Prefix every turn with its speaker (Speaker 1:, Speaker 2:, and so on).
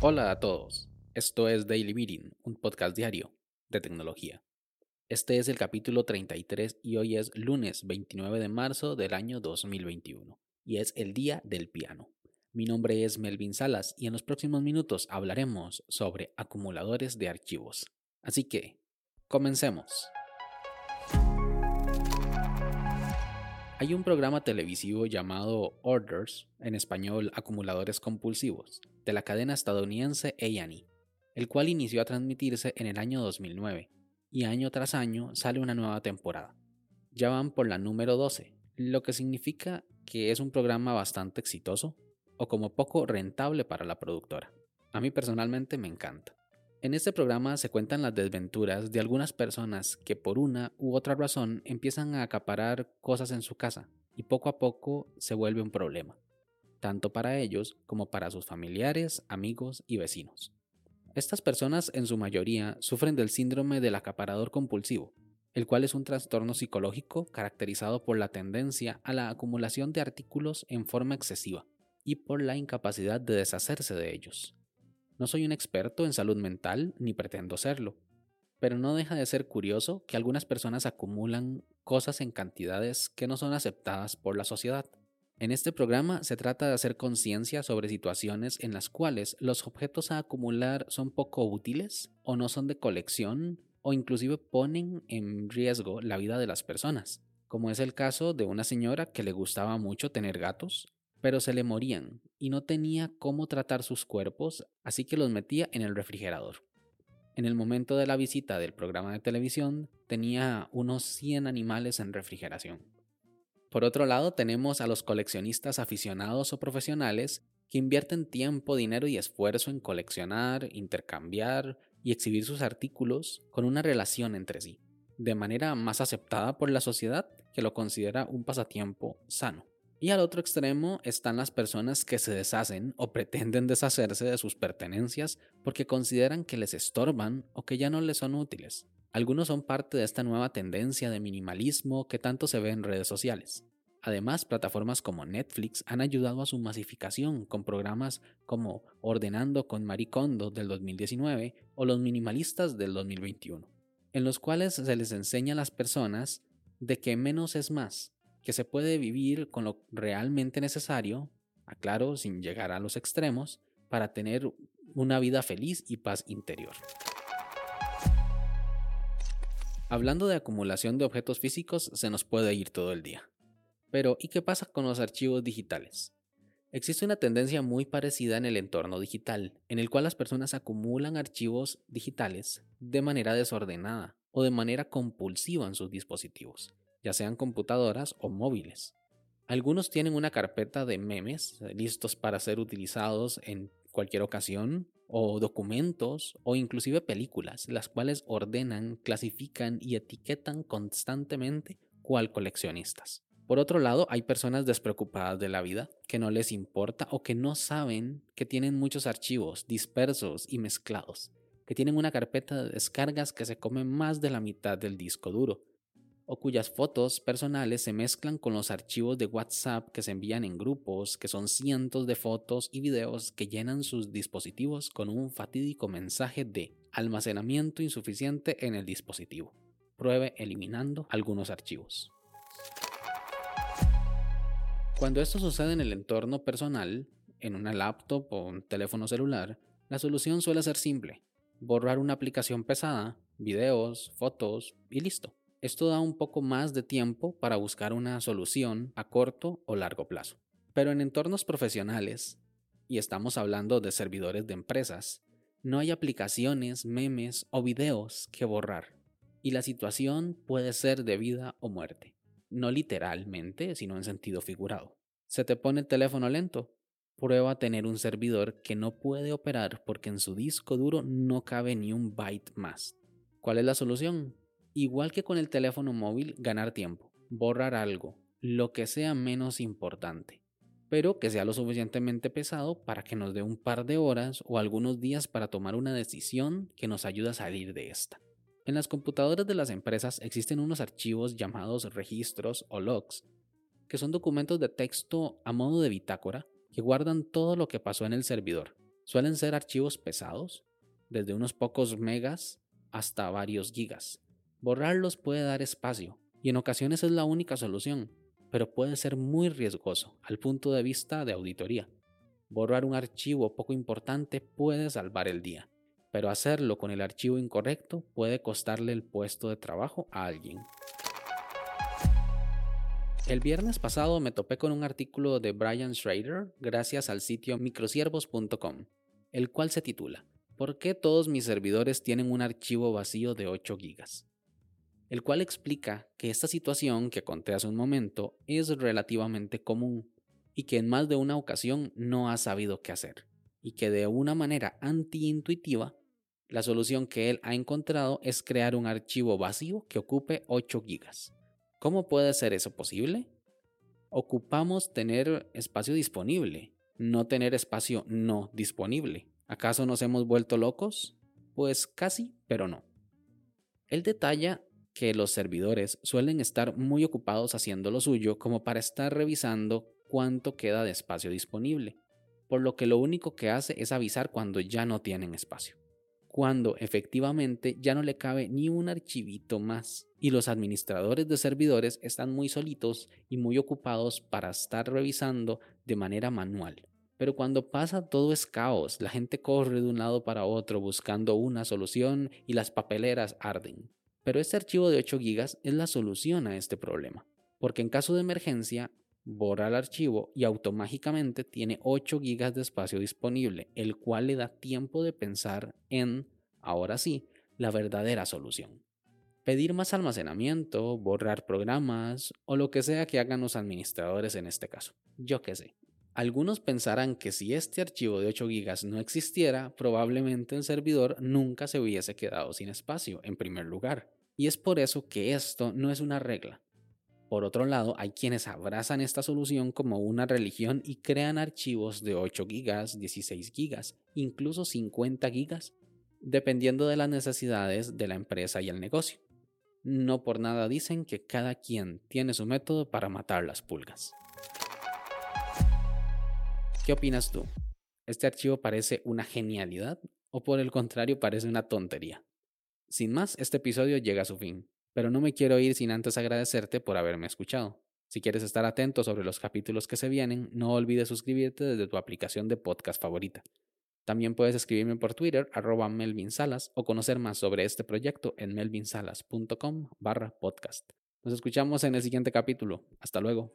Speaker 1: Hola a todos, esto es Daily Meeting, un podcast diario de tecnología. Este es el capítulo 33 y hoy es lunes 29 de marzo del año 2021 y es el día del piano. Mi nombre es Melvin Salas y en los próximos minutos hablaremos sobre acumuladores de archivos. Así que, comencemos. Hay un programa televisivo llamado Orders, en español acumuladores compulsivos, de la cadena estadounidense A&E, el cual inició a transmitirse en el año 2009, y año tras año sale una nueva temporada. Ya van por la número 12, lo que significa que es un programa bastante exitoso, o como poco rentable para la productora. A mí personalmente me encanta. En este programa se cuentan las desventuras de algunas personas que por una u otra razón empiezan a acaparar cosas en su casa y poco a poco se vuelve un problema, tanto para ellos como para sus familiares, amigos y vecinos. Estas personas en su mayoría sufren del síndrome del acaparador compulsivo, el cual es un trastorno psicológico caracterizado por la tendencia a la acumulación de artículos en forma excesiva y por la incapacidad de deshacerse de ellos. No soy un experto en salud mental ni pretendo serlo, pero no deja de ser curioso que algunas personas acumulan cosas en cantidades que no son aceptadas por la sociedad. En este programa se trata de hacer conciencia sobre situaciones en las cuales los objetos a acumular son poco útiles o no son de colección o inclusive ponen en riesgo la vida de las personas, como es el caso de una señora que le gustaba mucho tener gatos pero se le morían y no tenía cómo tratar sus cuerpos, así que los metía en el refrigerador. En el momento de la visita del programa de televisión tenía unos 100 animales en refrigeración. Por otro lado tenemos a los coleccionistas aficionados o profesionales que invierten tiempo, dinero y esfuerzo en coleccionar, intercambiar y exhibir sus artículos con una relación entre sí, de manera más aceptada por la sociedad que lo considera un pasatiempo sano. Y al otro extremo están las personas que se deshacen o pretenden deshacerse de sus pertenencias porque consideran que les estorban o que ya no les son útiles. Algunos son parte de esta nueva tendencia de minimalismo que tanto se ve en redes sociales. Además, plataformas como Netflix han ayudado a su masificación con programas como Ordenando con Marie Kondo del 2019 o Los Minimalistas del 2021, en los cuales se les enseña a las personas de que menos es más que se puede vivir con lo realmente necesario, aclaro, sin llegar a los extremos, para tener una vida feliz y paz interior. Hablando de acumulación de objetos físicos, se nos puede ir todo el día. Pero, ¿y qué pasa con los archivos digitales? Existe una tendencia muy parecida en el entorno digital, en el cual las personas acumulan archivos digitales de manera desordenada o de manera compulsiva en sus dispositivos ya sean computadoras o móviles. Algunos tienen una carpeta de memes eh, listos para ser utilizados en cualquier ocasión, o documentos, o inclusive películas, las cuales ordenan, clasifican y etiquetan constantemente cual coleccionistas. Por otro lado, hay personas despreocupadas de la vida, que no les importa o que no saben que tienen muchos archivos dispersos y mezclados, que tienen una carpeta de descargas que se come más de la mitad del disco duro, o cuyas fotos personales se mezclan con los archivos de WhatsApp que se envían en grupos, que son cientos de fotos y videos que llenan sus dispositivos con un fatídico mensaje de almacenamiento insuficiente en el dispositivo. Pruebe eliminando algunos archivos. Cuando esto sucede en el entorno personal, en una laptop o un teléfono celular, la solución suele ser simple. Borrar una aplicación pesada, videos, fotos y listo. Esto da un poco más de tiempo para buscar una solución a corto o largo plazo. Pero en entornos profesionales, y estamos hablando de servidores de empresas, no hay aplicaciones, memes o videos que borrar. Y la situación puede ser de vida o muerte. No literalmente, sino en sentido figurado. ¿Se te pone el teléfono lento? Prueba a tener un servidor que no puede operar porque en su disco duro no cabe ni un byte más. ¿Cuál es la solución? Igual que con el teléfono móvil, ganar tiempo, borrar algo, lo que sea menos importante, pero que sea lo suficientemente pesado para que nos dé un par de horas o algunos días para tomar una decisión que nos ayude a salir de esta. En las computadoras de las empresas existen unos archivos llamados registros o logs, que son documentos de texto a modo de bitácora que guardan todo lo que pasó en el servidor. Suelen ser archivos pesados, desde unos pocos megas hasta varios gigas. Borrarlos puede dar espacio y en ocasiones es la única solución, pero puede ser muy riesgoso al punto de vista de auditoría. Borrar un archivo poco importante puede salvar el día, pero hacerlo con el archivo incorrecto puede costarle el puesto de trabajo a alguien. El viernes pasado me topé con un artículo de Brian Schrader gracias al sitio microsiervos.com, el cual se titula ¿Por qué todos mis servidores tienen un archivo vacío de 8 GB? El cual explica que esta situación que conté hace un momento es relativamente común y que en más de una ocasión no ha sabido qué hacer, y que de una manera antiintuitiva, la solución que él ha encontrado es crear un archivo vacío que ocupe 8 GB. ¿Cómo puede ser eso posible? Ocupamos tener espacio disponible, no tener espacio no disponible. ¿Acaso nos hemos vuelto locos? Pues casi, pero no. Él detalla que los servidores suelen estar muy ocupados haciendo lo suyo como para estar revisando cuánto queda de espacio disponible, por lo que lo único que hace es avisar cuando ya no tienen espacio cuando efectivamente ya no le cabe ni un archivito más y los administradores de servidores están muy solitos y muy ocupados para estar revisando de manera manual. Pero cuando pasa todo es caos, la gente corre de un lado para otro buscando una solución y las papeleras arden. Pero este archivo de 8 GB es la solución a este problema, porque en caso de emergencia borra el archivo y automáticamente tiene 8 GB de espacio disponible, el cual le da tiempo de pensar en, ahora sí, la verdadera solución. Pedir más almacenamiento, borrar programas o lo que sea que hagan los administradores en este caso. Yo qué sé. Algunos pensarán que si este archivo de 8 GB no existiera, probablemente el servidor nunca se hubiese quedado sin espacio, en primer lugar. Y es por eso que esto no es una regla, por otro lado, hay quienes abrazan esta solución como una religión y crean archivos de 8 GB, 16 GB, incluso 50 GB, dependiendo de las necesidades de la empresa y el negocio. No por nada dicen que cada quien tiene su método para matar las pulgas. ¿Qué opinas tú? ¿Este archivo parece una genialidad o por el contrario parece una tontería? Sin más, este episodio llega a su fin pero no me quiero ir sin antes agradecerte por haberme escuchado. Si quieres estar atento sobre los capítulos que se vienen, no olvides suscribirte desde tu aplicación de podcast favorita. También puedes escribirme por Twitter, arroba Melvin Salas, o conocer más sobre este proyecto en melvinsalas.com barra podcast. Nos escuchamos en el siguiente capítulo. Hasta luego.